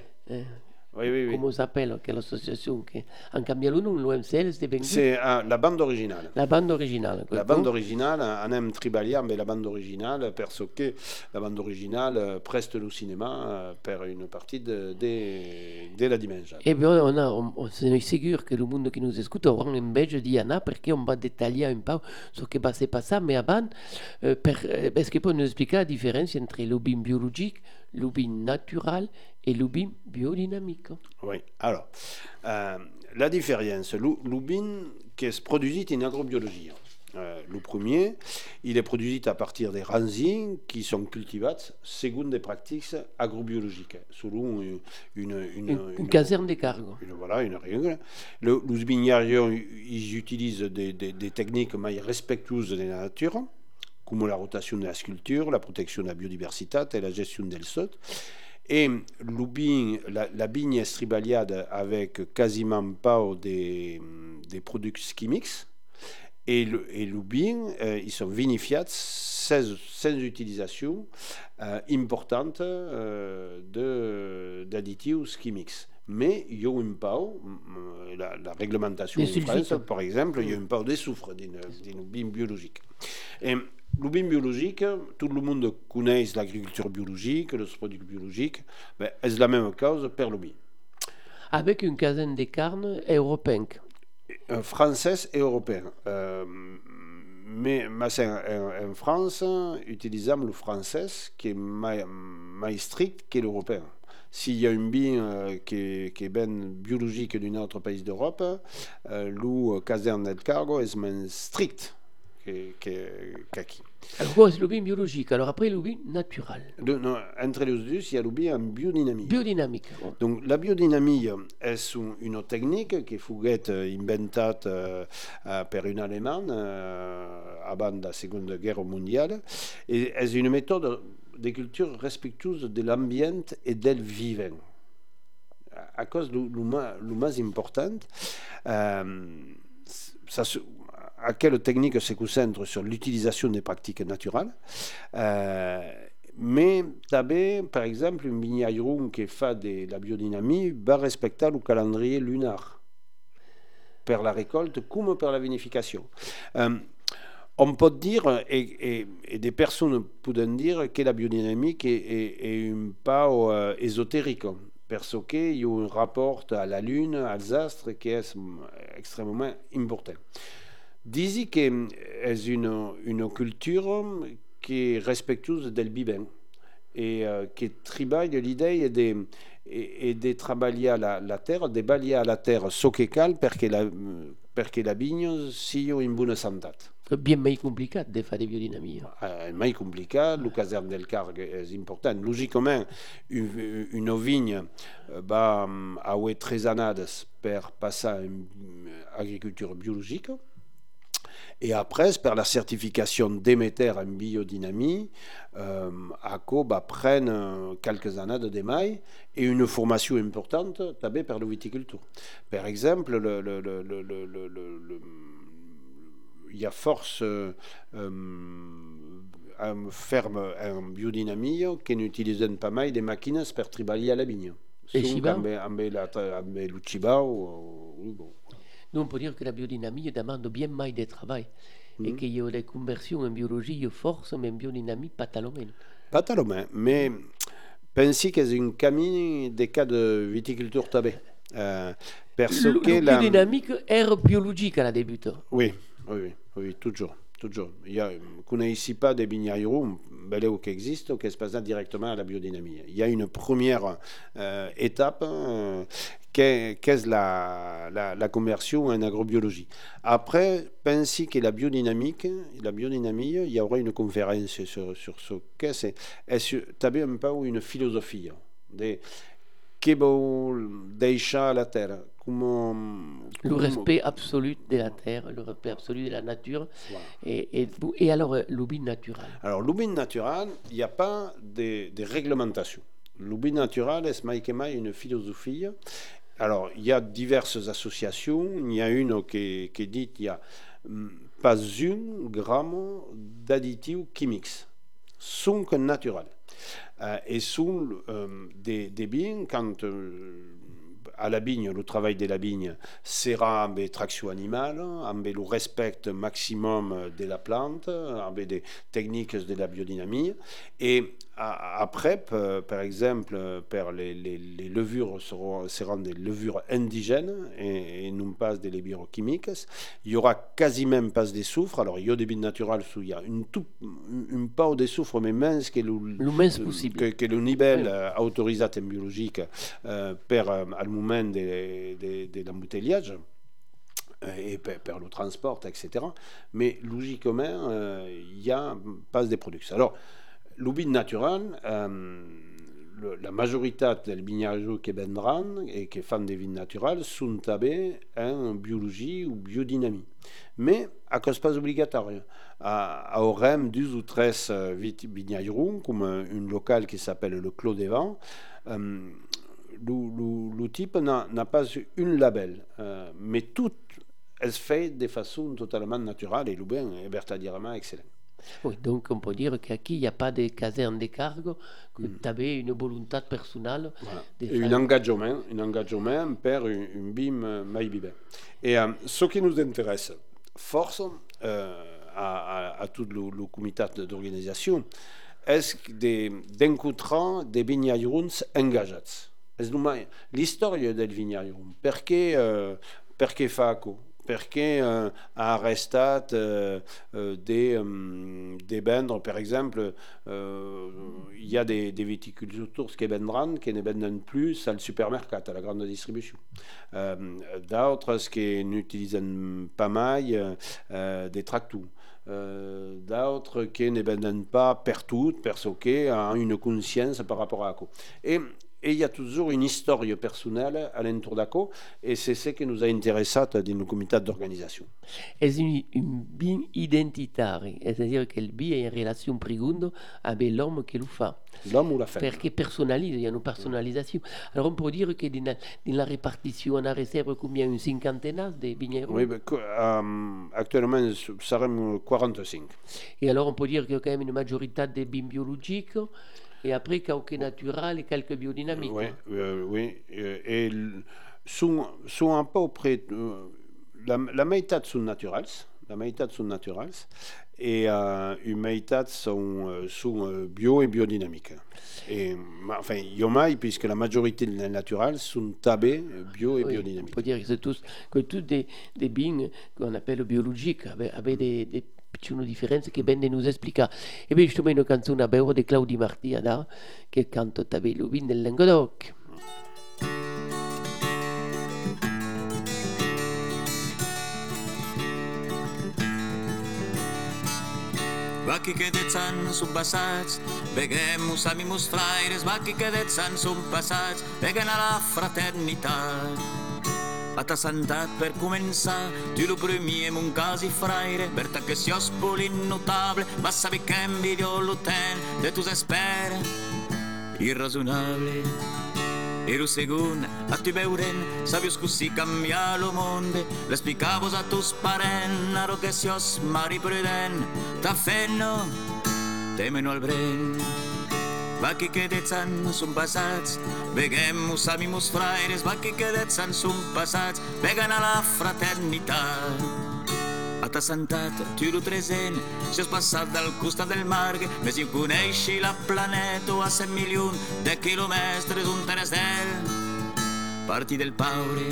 oui, oui. oui. comment s'appelle quelle association qui a changé le nom, l'OMCL, c'était bien C'est ah, la bande originale. la bande originale. La bande originale, aime tribalia, mais la bande originale, parce que la bande originale euh, preste le cinéma euh, per une partie de, de, de la dimension. Eh bien, on, a, on, on est sûr que le monde qui nous écoute aura une belle Diana parce qu'on va détailler un peu ce qui va se passer. Mais avant, euh, per, euh, est-ce que peut nous expliquer la différence entre le biologique, le bin naturel et le bin biodynamique Oui, alors, euh, la différence, bin qui se produit en agrobiologie. Euh, le premier, il est produit à partir des ranzines qui sont cultivés selon des pratiques agrobiologiques, selon une, une, une, Une, une caserne de cargo. Une- voilà, une règle. Le, ils utilisent des, des- des techniques mais respectueuses de la nature, comme la rotation de la sculpture, la protection de la biodiversité et la gestion del sol. Et la, la vigne est tribaliade avec quasiment pas des, des produits chimiques. Et le, et le vin, euh, ils sont vinifiés sans, sans utilisation euh, importante euh, d'additifs chimiques. mais il y a un pau, mm, la, la réglementation en. France, par exemple, il y a un pau de soufre d'une bin biologique. Et le bin biologique, tout le monde connaît l'agriculture biologique, les produits biologiques, ben, c'est la même cause pour le bin. Avec une quinzaine de carnes européennes. Euh, française et européenne. Euh, mais, mais en, en- France, utilisons le français qui est moins, moins strict que l'européen. S'il y a une bien euh, qui, est- qui est ben biologique d'un autre pays d'Europe, euh, le caserne del cargo est moins strict qu'ici. Alors, quoi, c'est le bin biologique. Alors, après, le bin naturel. De- non, entre les deux, il y a le bien en biodynamie. Biodynamique. Donc la biodynamie est un- une technique qui fut inventée euh, euh, par un Allemand euh, avant la Seconde Guerre mondiale et est une méthode de culture respectueuse de l'ambiente et del vivant. À- cause de plus important, euh, ça se- à quelle technique se concentre sur l'utilisation des pratiques naturelles. Euh, mais també, par exemple, un vigneron qui fait de la biodynamie va respecter le calendrier lunar per la récolte comme per la vinification. Euh, on peut dire, et, des personnes peuvent dire que la biodynamique est, est- est un pas euh, ésotérique, parce qu'il y a un rapport à la lune, aux astres, qui est extrêmement important. Disi que est une, une culture qui est respectueuse del vivant et euh, qui travaille l'idée de, et, et de travailler la, la terre, de balayer à la terre ce che cal perché la, perché la vigne sia in buona santé. C'est bien plus compliqué de faire des biodynamiques. Eh, È mai complicat, le caserne del Carg és important. Lògicament, un- una vinya eh, va mm, avoir tres anades per passar en mm, agriculture biologique. Et après, per la certification Demeter en biodynamie, euh, ACO va prendre quelques années de mai et une formation importante també per la viticulture. Per exemple, le, le, le, le, le, le, le- le- il y a force euh, euh, en ferme en biodynamie qui n'utilisent pas mal des machines travailler à la vigne. Et Sunt Nous, on peut dire que la biodynamie demande bien plus de travail. Et qu'il y a des conversions en biologie force, mais en biodynamie, pas tellement. Pas tellement, mais pensi que c'est un camí de cas de viticulture també. Euh, parce que la... biodynamique est biologique à la début. Oui, oui, oui, oui, toujours. Toujours. Il y a, pas des vignerons beleu qui existent qui se passent directement à la biodynamie. Il y a une première euh, étape euh, qu'est qu'est la, la, conversion en agrobiologie. Après, pensez que la biodynamique, la biodynamie, il y aura une conférence sur, sur ce qu'est. C'est est-ce també un peu une philosophie de que vol deixar la terre comment, Le respect absolu de la terre, le respect absolu de la nature. Voilà. Et, et, et alors, euh, le bin naturel. Alors, l'ubin naturel, il n'y a pas de, de réglementation. L'ubin naturel est mai une philosophie? Alors, il y a diverses associations. Il y a une qui, qui dit qu'il n'y a hum, pas un gramme d'additifs chimiques. Sont que naturels. Euh, et sont euh, des, des biens quand euh, à la vigne, le travail de la vigne sera avec traction animale, avec le respect maximum de la plante, avec des techniques de la biodynamie. Et après, par exemple, per les, les, les levures seront, seront des levures indigènes et, et non pas des levures chimiques. Il y aura quasiment pas de soufre. Alors, il y a des bines naturelles où il y a une, tout, une part de soufre, mais mince que le, Le mince possible. que, que le niveau Oui. euh, autorisé en biologique euh, per, euh, al moment de, de, de l'embouteillage euh, et per le transport, etc. Mais logiquement, euh, il y a pas de produits. Alors, vin naturel, euh, la majorité des vignerons qui vendront et qui font des vins naturels sont també en biologie ou biodynamie. Mais à cause pas obligatoire. À, Orem, deux ou treize euh, vit- vignerons, comme une locale qui s'appelle le Clos des Vents, euh, n'a pas une label, euh, mais tout est fait de façon totalement naturelle et le bien est vertadirement excellent. Oui, donc on peut dire qu'ici, il n'y a pas de caserne de cargo, que tu avais une volonté personnelle. Voilà. Et un engagement, un engagement per un, un BIM mai vive. Et euh, ce qui nous intéresse, force, euh, à, à, à tout le, le comité d'organisation, est de, d'encontrar des vignerons engagés. L'història del vigneron. Eh, per què Faco? Perché eh, ha arrestat eh, eh, de, um, de vendre, per eh, il y a des, des viticulteurs qui vendran, qui ne venden plus al supermercat, à la grande distribution. D'autres qui n'utilisent pas mal des tractors. Euh, d'autres qui ne venden pas partout, parce qu'ils ont une conscience par rapport à ça. Et, et il y a toujours une histoire personnelle à l'entour et c'est ce qui nous a intéressé dans le comité d'organisation. És un, un bien identitari, c'est-à-dire que le bien est en relation profonde avec l'homme qui le fait. L'homme ou la femme Perché personalizza, il y a une personnalisation. Alors on peut dire que dans la, répartition, on a réserve combien Une cinquantaine de vignerons Oui, euh, actuellement, ça rend 45. Et alors on peut dire qu'il y a quand même une majorité de vins biologiques, et après quelques naturels et quelques biodynamiques. Oui, euh, oui. euh, Et sont, sont un peu près. euh, la, la meitat sont naturels. La meitat sont naturels. Et euh, une meitat sont, euh, sont euh, bio et biodynamiques. Et, ma- enfin, il y en a, puisque la majorité des naturels sont tabés bio et Oui, on biodynamiques. peut dire que c'est tous, que tous des, des vins qu'on appelle biologiques, avec, avec des, des petites différences che Ben nous explica. E poi justement une canzone beure di Claudi Martia, da, che canta T'avais le vin del Languedoc. Vacchi che dezzan su passats, veghemus amimus fraires, vacchi che dezzan su passats, veguen a la fraternità. A ta santat per començar, tu lo premier mon quasi fraire, per ta que sios notable, ma sabi che envidio l'uten de tus espere, irrazonable. E lo segon, a tu veuren, sabios così canvia lo monde, l'explicavos a tus parents, aro que sios mari prudent, ta fenno, temeno al bren. Vacchi che dezzan sun passats, veghemus amimus fraires, vacchi che dezzan sun passats, vegan a la fraternità. A ta santat, tu lo tresen, si has passat del costat del mar, més hi coneixi la planeta a 100 milions de quilòmetres un terestel. Parti del paure,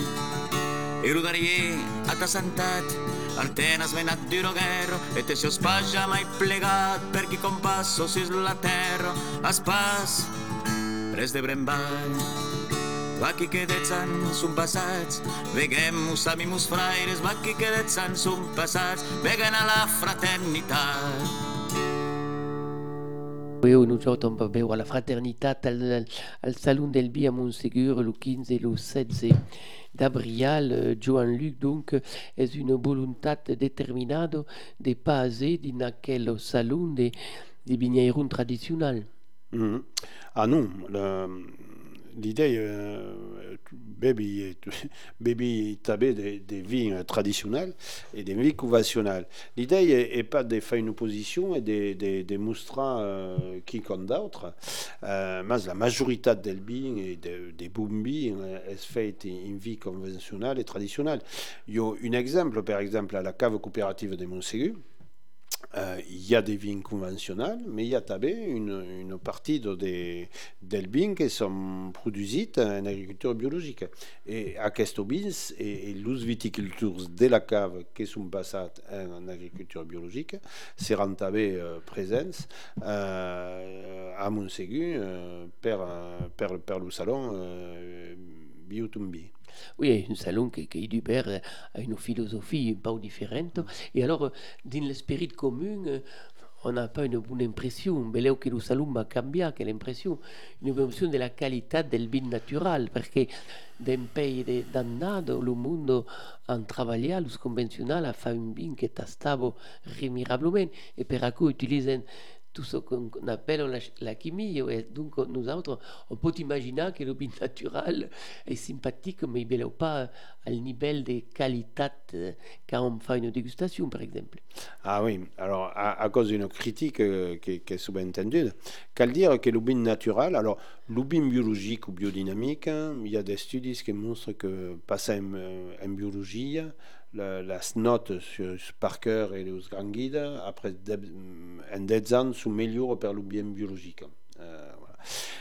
e lo darier a ta santat, al tenas menat duro guerro, e te si os pas mai plegat, per qui compasso sis la terra, as pas, res de brembar. Vacchi che dezzan sun passats, veghemus amimus fraires, vacchi che dezzan sun passats, veguen a la fraternità. Oui, nous sommes pas beure la fraternità al, al Salon del Bia a Montségur le 15 et le 16 d'avril. Euh, Joan-Luc, donc, est une volonté déterminée de passer dans quel salon des, des vignerons traditionnels. Mhm. Ah non, la- l'idée, euh, baby, baby tabé des, des vins traditionnels et des vins conventionnels. L'idée n'est pas de faire une opposition et de, de, de montrer euh, qui compte d'autres, euh, mais la majorité des vins et des, des bons vins euh, est faite en vie conventionnelle et traditionnelle. Il y a un exemple, par exemple, à la cave coopérative de Montségur, euh, il y a des vignes conventionnelles, mais il y a aussi une, une partie de des, des vignes qui sont produites en agriculture biologique. Et à Kestobins, et, et les viticulteurs de la cave qui sont passés en agriculture biologique seront aussi euh, présents euh, à Montségur euh, per le salon Biotumbi. Oui, un salon qui, qui du père a une philosophie peu différente. Et alors, euh, dans l'esprit commun, euh, on n'a pas une bonne impression. Mais là que le salon va cambier, quelle impression? Une impression de la qualité del vin naturel. Parce que dans un pays de- le monde a travaillé, les conventionnels, a fait un vin qui est stable remirablement. Et per cui utilisent tout ce qu'on appelle la, chimie. Donc, nous autres, on peut imaginer que le vin naturel est sympathique, mais il n'est pas au niveau de qualité euh, quand on fait une dégustation, par exemple. Ah oui, alors à, cause d'une critique euh, qui, est souvent entendue, qu'à dire que le vin naturel, alors le vin biologique ou biodynamique, hein, il y a des études qui montrent que passer en, en biologie, la, la note sur Parker et les grands guides, après un 10 ans, sont meilleurs per le bien biologique. Euh.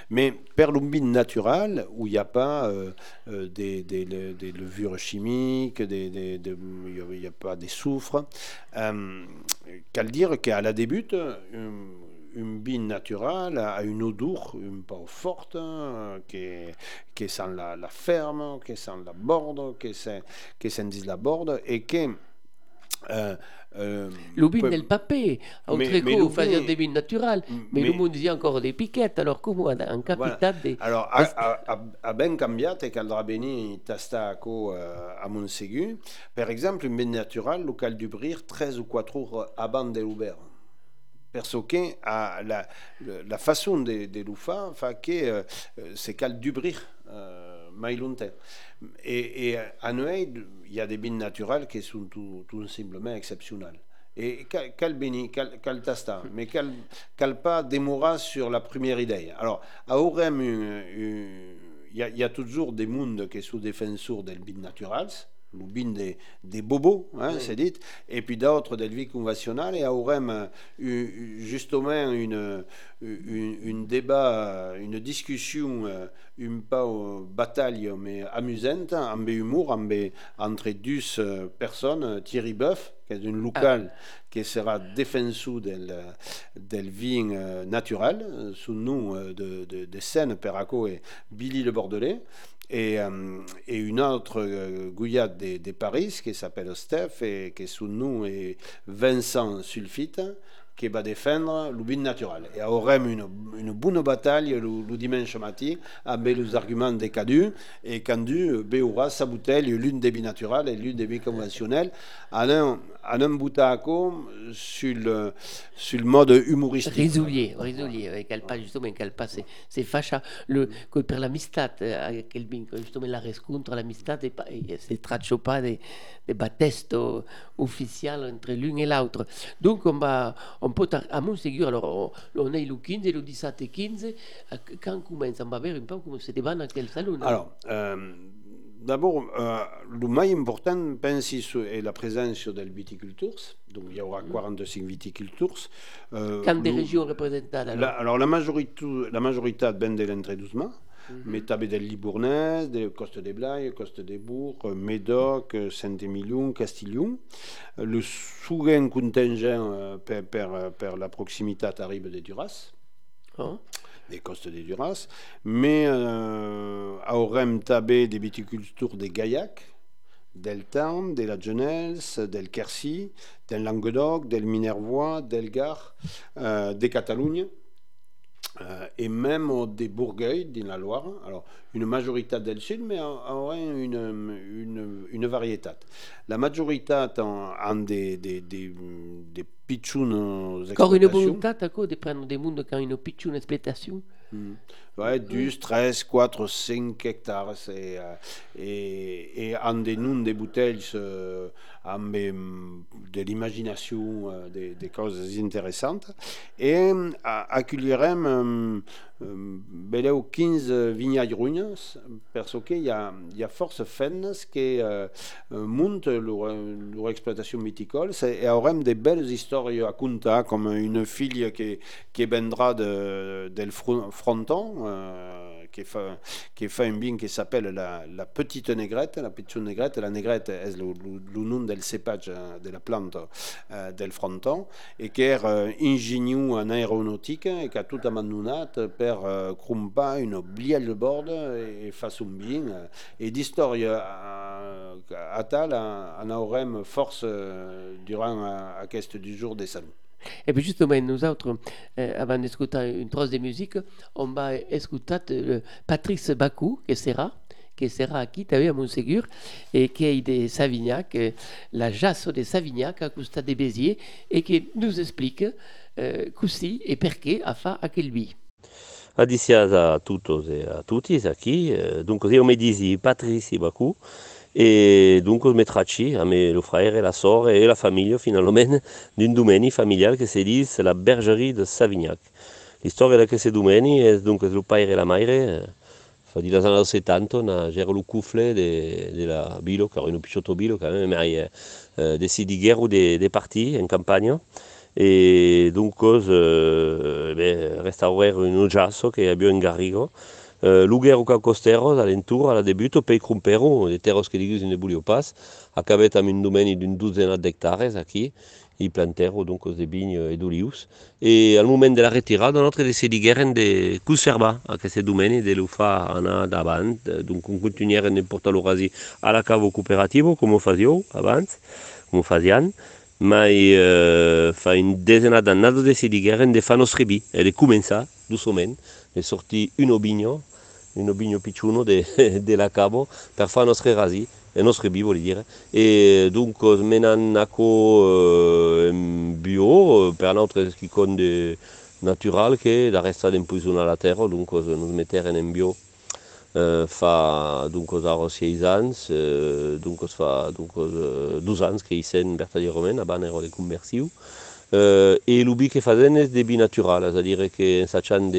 Mais per le bien naturel, où il n'y a pas euh, euh, des, des, des, levures chimiques, il n'y a pas des soufres, euh, qu'à dire qu'à la débute, une bine naturelle a une odeur un peu forte, qui, qui sent la, la ferme, qui sent la borde, qui sent, qui sent la borde, et qui euh, euh, L'ubin del papé, a mais, mais faisait des vins naturels, mais, mais le monde dit encore des piquettes, alors comment en capital voilà. Alors, a, a, a, a ben cambiat e caldrà venir tastaco uh, a Montségu. Per exemple, un vin natural, local d'ubrir 13 ou 4 jours avant de l'ouvert. Perso que a la, la façon de, de l'ufa fa que uh, c'est cal d'ubrir uh, mai longtemps. Et, et à Noël, il y a des bines naturelles qui sont tout, tout simplement exceptionnelles. Et quel béni, quel tasta, mais quel, quel pas démoura sur la première idée. Alors, à Orem, il y, y, a toujours des mondes qui sont défenseurs des bines naturelles, l'ubine des, des bobos, hein, oui. c'est dit, et puis d'autres des vies conventionnelles, et aurem justement une, une, une, débat, une discussion, une pas bataille, mais amusante, en humour, entre deux personnes, Thierry Boeuf, qui est une locale ah. qui sera défenseur del, del vin naturel, sous nous de, de, de Seine, Perraco et Billy le Bordelais, et, euh, et, une autre euh, gouillade de, de, Paris qui s'appelle Steph et qui est sous nous et Vincent Sulfite qui va défendre le vin naturel. Et aurem une, une bonne bataille le, le dimanche matin avec les arguments des cadus et Candu beura sa bouteille, l'une des vins naturels et l'une des vins conventionnels, en un, un boutaco sur le, sur le mode humoristique. Risoulier, risoulier, qu'elle passe justement, passe, c'est facha, le, que per l'amistat, quel vin, justement la rescontre, l'amistat, et c'est traccio pas des, des battesto officiels entre l'une et l'autre. Donc on va, on peut, à Montségur, alors on, on est le 15 et le 17 et 15, quand commence, va voir un peu comment se débat dans quel salon. Alors, euh, D'abord, euh, le plus important, pense, est la présence des viticulteurs. Donc, il y aura 45 viticulteurs. Euh, Quand des régions représentées alors? La, Alors, la majorité, la majorité vient de l'entre-doucement. -hmm. Mais tu des Libournais, des Coste des Blaye, Coste des Bourgs, Médoc, Saint-Émilion, Castillon. Le second contingent euh, per, per, per, la proximité arrive des Duras. Oh des costes des Duras, mais euh, aurem tabé des viticultures des Gaillac, del Tarn, de la Genels, del Quercy, del Languedoc, del Minervois, del Gard, euh, des Catalognes, euh, et même des Bourgueil, dans la Loire. Alors, une majorité del Sud, mais aurait une, une, une variété. La majorité en, en des, des, des, des pitchounes Encore une volonté de prendre des mondes quand une pitchoune exploitation? Mm. Ouais, 12, 13, 4, 5 hectares. Et, et, et en des noms des bouteilles, euh, amb de l'imagination, euh, des, des coses intéressantes. Et accueillirem euh, beleu 15 vinyalles runes, parce qu'il y a, y a force feines qui euh, montent leur, leur exploitation viticole et aurem des belles histoires à contar, comme une fille qui, qui vendra de, del fronton, euh, qui, fait, un vin qui s'appelle la, la, petite négrette. La petite négrette, la négrette est le, nom del cépage de la plante euh, del fronton et qui est euh, ingénieux en aéronautique et qui a tout abandonné per euh, crumpa une blielle bord et face un vin et d'histoire à, à tal en aurem force durant à, à du jour des salons. Et puis justement, nous autres, euh, avant d'écouter une trosse de musique, on va écouter euh, Patrice Bakou, qui sera, qui sera aquí també a Montsegur et qui est de Savignac, euh, la jasso de Savignac à costat de Béziers et qui nous explique euh, così e perché a fa aquel vi. Adicias a tutti e a tutti qui. Eh, dunque io mi disi Patrici Bacou e donc me traci a me lo fraère e la sòr e la familha finalment d'un domeni familial que se dis la bergerie de Savignac. L'istòria de que se domeni es donc lo paire e la maire fa di las anos 70 na gero lo cufle de, de la bilo, car un pichoto bilo quand même, mais eh, euh, decidi guerre de, de parti en campagne. Et donc, euh, eh ben, restaurer un ojasso que a bio en garrigo. Eh, l'ugèr o cau costèros a l'entour a la debut o pei crumpèro de terros que digus ne bulio pas. Acabèt amb un domeni d'un dozena d'hectares aquí i plantèro donc de vigne e d'olius. E al moment de la retirada notre de se diguèren de conserva aquest domeni de lo fa anar davant eh, donc un continuèr en portar l'orasi a la cava cooperativa com ho faziu abans com ho fazian. Mai uh, fa un dezena d'annada de se diguèren de fa nos rebi e de començar doçament de sortir un obinyo un obinho picciuno de, de la cabo per fare nostre rasi e nostre bivoli dire. E dunque me nanaco uh, eh, in bio per altre che con de natural che la resta d'impulsione alla terra dunque non mettere in bio uh, fa dunque da rossi ai sans uh, eh, dunque fa dunque uh, due sans che i sen bertagli romani a banero di commerciu uh, e l'ubi che fa zenes de bi natural a dire che in sacciando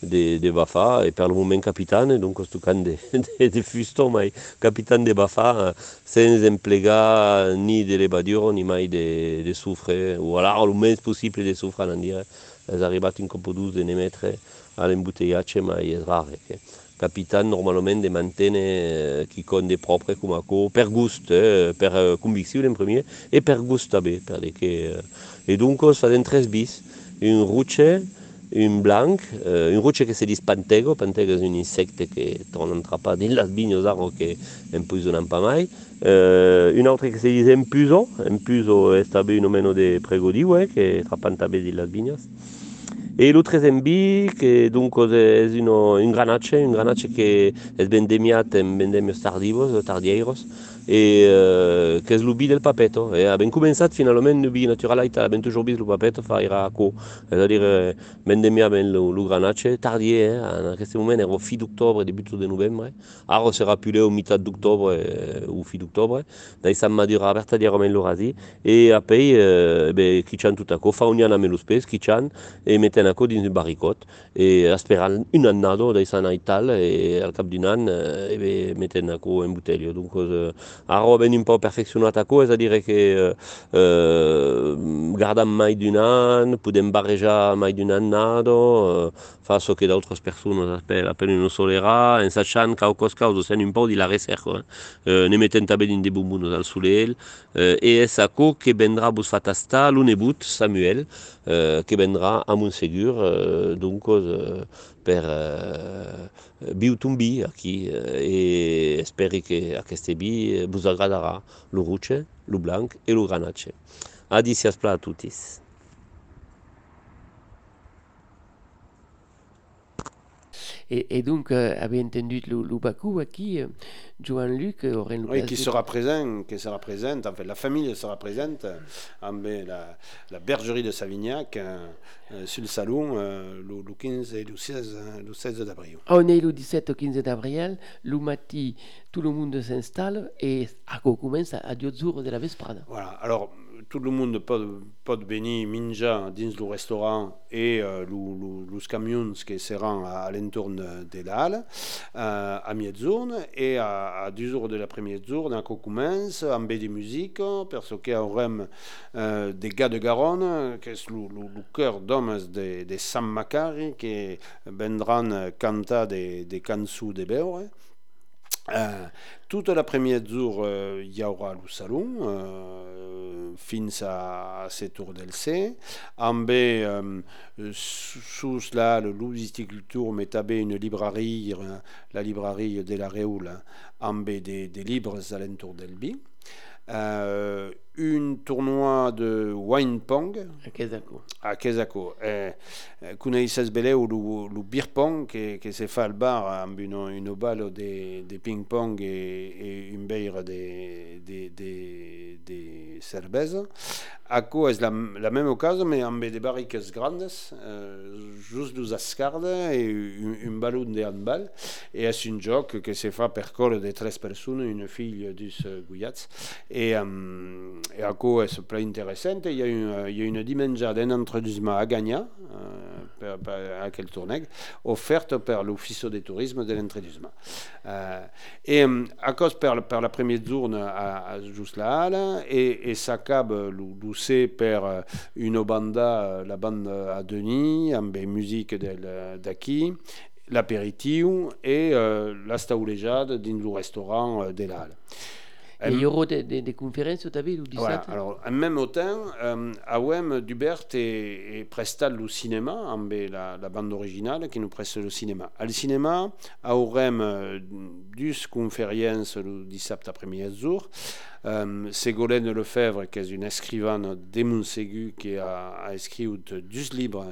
de, de Bafà e per lo moment capitan d'un costucan de, de, de fusto mai capitan de Bafà sens emplegar ni de l'evadur ni mai de, de soufre o a lo mens possible de soufre en dire es arribat un compo dos de nemmetre a l'embouteillatge mai es rare. Eh? capitan normalment de mantene eh, qui con de propre com a cor per gust eh, per eh, conviccion en premier e per gust tabè per de que eh, e donc fa en tres bis un rutxer, un blanc, euh, un roche que se dit Pantego, Pantego est un insecte qui n'entra pas dans les vignes aux arbres qui n'empoisonnent pas mal. Euh, une autre qui se dit Impuso, Impuso est un peu nomé de Prégodi, ouais, eh, qui est un peu dans les vignes. Et le troisième bi, qui donc, est une, une granache, une granache qui est bendémiate, bendémios tardivos, tardieiros, et euh, qu'est-ce l'oubli del papeto eh? et a ben commençat finalement l'oubli naturel aïta a ben toujours bis le papeto fa ira co c'est à dire euh, ben demi a ben le, le granache tardié hein, eh? en ce moment est au fi d'octobre début de novembre eh? alors sera pulé au mitad d'octobre ou fi d'octobre. D'ailleurs ça m'a dit Roberta di Romain Lorasi et a pay euh, ben qui chan tout à co fa un an à melus pes qui chan et mettait un co dans une baricote et espérant un annado d'ailleurs ça n'a et al cap d'un an et e ben mettait un co en bouteille. Donc euh, Arro ben un pau perfeccionat aò, es a dire que euh, gardam mai d'un an, pudem barrejar mai d'un an nado, euh, fa o que d'autres personas apen un solera, en sachan cau cos cau o sen un pau di la recerca. Eh? Euh, ne meten tab din de bombunos al soleel. Euh, e es aò que vendra vos fatasta l'un ebut Samuel euh, que vendra a mon segur euh, d'un cos euh, per euh, biotumbi aquí euh, e espere que aquest bi vos agradarà lo ruce, lo blanc e lo granace. Adicias pla a tutis. Et, et donc, euh, avait entendu le Bakou qui, euh, Jean-Luc aurait Oui, qui sera présent, qui sera présente, en fait, la famille sera présente en la, la bergerie de Savignac euh, sur le salon euh, le, le 15 et le 16, le 16 d'avril. On est le 17 au 15 d'avril, le matin, tout le monde s'installe et à quoi commence à deux jours de la Vesprada. Voilà, alors tout le monde peut, peut venir manger dans le restaurant et euh, les camions qui seront à, l'entour de la halle euh, à mi-journée et à, à 10 heures de l'après-midi, on commence en baie de musique parce qu'on aura euh, des gars de Garonne qui sont le, le, le cœur d'hommes de, de San Macari qui viendront canter des, des cançons de. Euh, toute l'après-midi euh, il y aura le salon, euh, fins à 7 heures d'LC. En B, euh, sous cela, le louisiculture met une librairie, la librairie de la Réoule, B des, des livres alentour d'Elbi. euh, un tournoi de wine pong A Kesako. a Kesako. E, coneixes beleu lo, lo beer pong que, que se fa al bar amb un, un balo de, de ping pong e, e un beire de, de, de, de cervesa. Aco és la, la même cosa, mais amb de barriques grandes, euh, just dos escarda e un, un ballon de handball. E és un joc que se fa per col de tres persones, una filla dus guiats. E, um, e aco és ple interessant. Hi ha, una, hi ha una dimensió d'entredusme a guanyar uh, per, per aquell torneig, ofert per l'Office de Tourisme de l'entredusme. Uh, e um, a cos per, per la première journée a, a just la hala, e, e s'acaba l'UC per una banda, la banda a Denis, amb musique d'aquí, l'aperitiu e uh, la staulejada dins el restaurant de l'Ala. Et il y aura des, des, des conférences, tu as vu, le 17 Voilà, alors en même temps, euh, Dubert est, est prestat le cinéma, amb la, la bande originale qui nous preste le cinéma. Al cinéma, aurem euh, dus conférences le 17 après-midi jour. Euh, Ségolène Lefebvre, qui est une écrivaine de Montségu, qui a, a écrit dus livres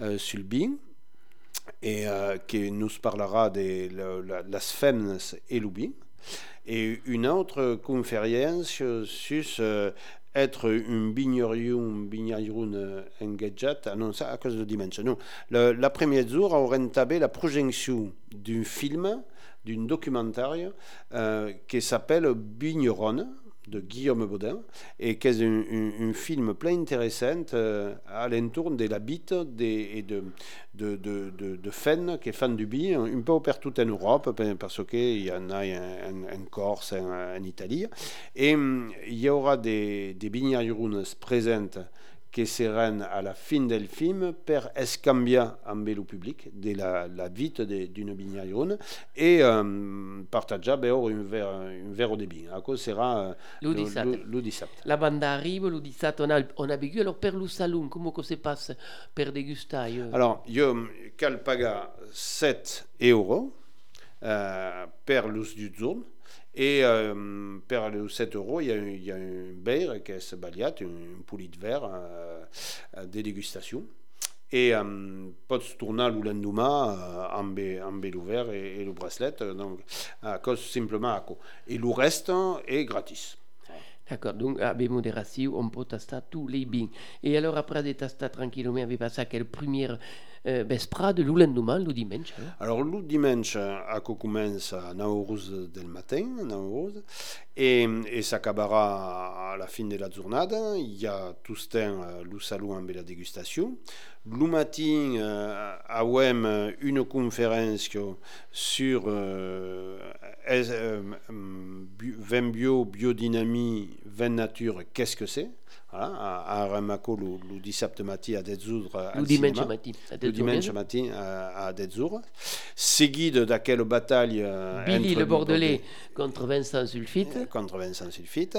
euh, sur le bin et euh, qui nous parlera de la, la, las femmes et et une autre conférence sur être un bignorium, bignorium engagé, ah non, ça à cause de dimension. Non, la première jour, on entamé la projection d'un film, d'un documentaire euh, qui s'appelle Bigneron de Guillaume Baudin et qui est un, un, film plein intéressant euh, à l'entour de la des, et de, de, de, de, de Fenn, qui est fan du bi, un peu partout en Europe, parce qu'il y en a en, Corse, en, Italie. Et il y aura des, des vignerons présents qui seran a la fin del film per escanviar amb el public de la, la vita d'una vignaion e um, partagiar veure un, ver, un verre de vin. Le 17. Le, 17. La banda le 17, on a, on a vécu. Alors, per le salon, comment ça se passe per degustar euh? Alors, jo cal pagar 7 euros uh, per l'ús du jour et euh, per les 7 euros, il y a, il y a un qui est baliat, un poulet de verre euh, de dégustation. Et euh, pots le lendemain euh, amb, amb l'ouvert et, le bracelet, donc à cause simplement à quoi. Et le reste est gratis. D'accord, donc avec modération, on peut tester tous les bins. Et alors, après de tester tranquillement, passer à quelle première vesprade, le lendemain, le dimanche? Alors, le dimanche, à commence à 9h du matin, 9h, et, et s'acabera à la fin de la journée. Il y a tout ce temps le salon la dégustation. Le matin, à WEM, une conférence sur euh, vin bio, biodynamie, vin nature, qu'est-ce que c'est? Voilà, le, le 17 matin à Detzour le dimanche matin le dimanche matin à, à Detzour seguido d'aquelle bataille Billy le Bordelais contre Vincent Sulfite. Contre Vincent Sulfite.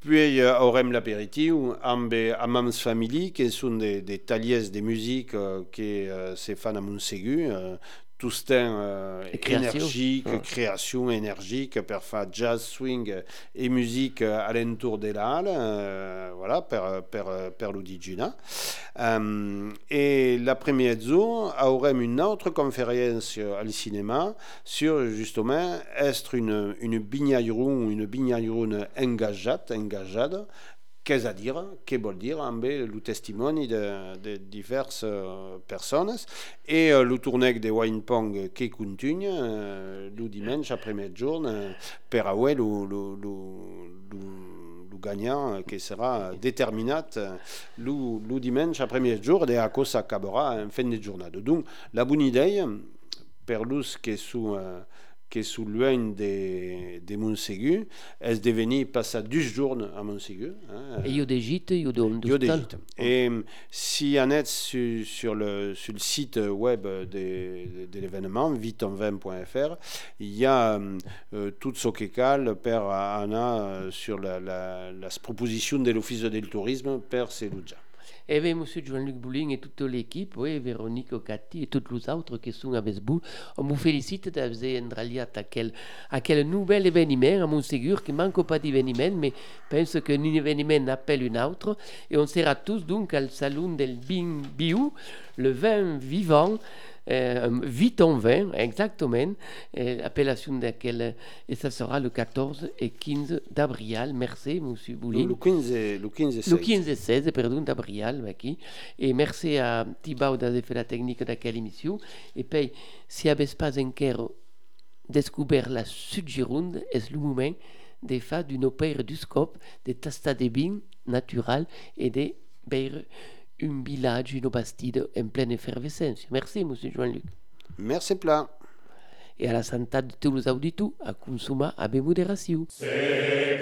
Puis euh, aurem l'aperitiu amb Amams Family, qui sont des, des taliers de musique euh, qui euh, se fan à Montségu, euh, tout ce euh, énergique, création énergique, per faire jazz, swing et musique euh, alentour de la halle, euh, voilà, per, per, per l'Udigina. Euh, et l'après-midi, aurem une autre conférence au cinéma sur justement être une, une bignailleron, une bignailleron engagée, engagée, qu'est-ce à dire, que vol dire amb le testimoni de, de diverses uh, persones et uh, le tourneg de wine pong qui continue uh, le dimanche après midi-journée per away le, le, le, le, gagnant qui sera déterminat le, le dimanche après midi-journée et à quoi ça acabera en fin de journée. Donc la bonne idée per l'us qui sous uh, que sous loin de, de Montségu, est devenu passer 12 jours à Montségu. Hein, et il y a des gîtes, il y a des des gîtes. Et si on est sur, sur, le, sur le site web de, de, de l'événement, vitonvin.fr, il y a euh, tout ce qui cale per Anna sur la, la, la proposition de l'Office du tourisme per Seluja. Et bien, monsieur Jean-Luc Boulin et toute l'équipe, oui, Véronique Ocati et tous les autres qui sont avec vous, on vous félicite d'avoir endraliat à quel, à quel nouvel événement, à mon ségur, qui manque pas d'événement, mais pense qu'un événement appelle un autre, et on sera tous donc au salon del Bing Biou, le vin vivant, euh, vite en vin, exactement, euh, appellation de laquelle, et ça sera le 14 et 15 d'avril. Merci, monsieur Boulin. Le 15 et le 15 et Le 15 et 16, pardon, d'avril, aquí. Et merci à Thibaut d'avoir fait la technique de quelle émission. Et puis, si vous n'avez pas encore découvert la Sud-Gironde, est le moment de faire d'une opère du scope, de tasta de vin natural et de beire un village, une bastide en pleine effervescence. Merci, monsieur Jean-Luc. Merci plein. Et à la santé de tous les auditeurs, à consommer avec modération. C'est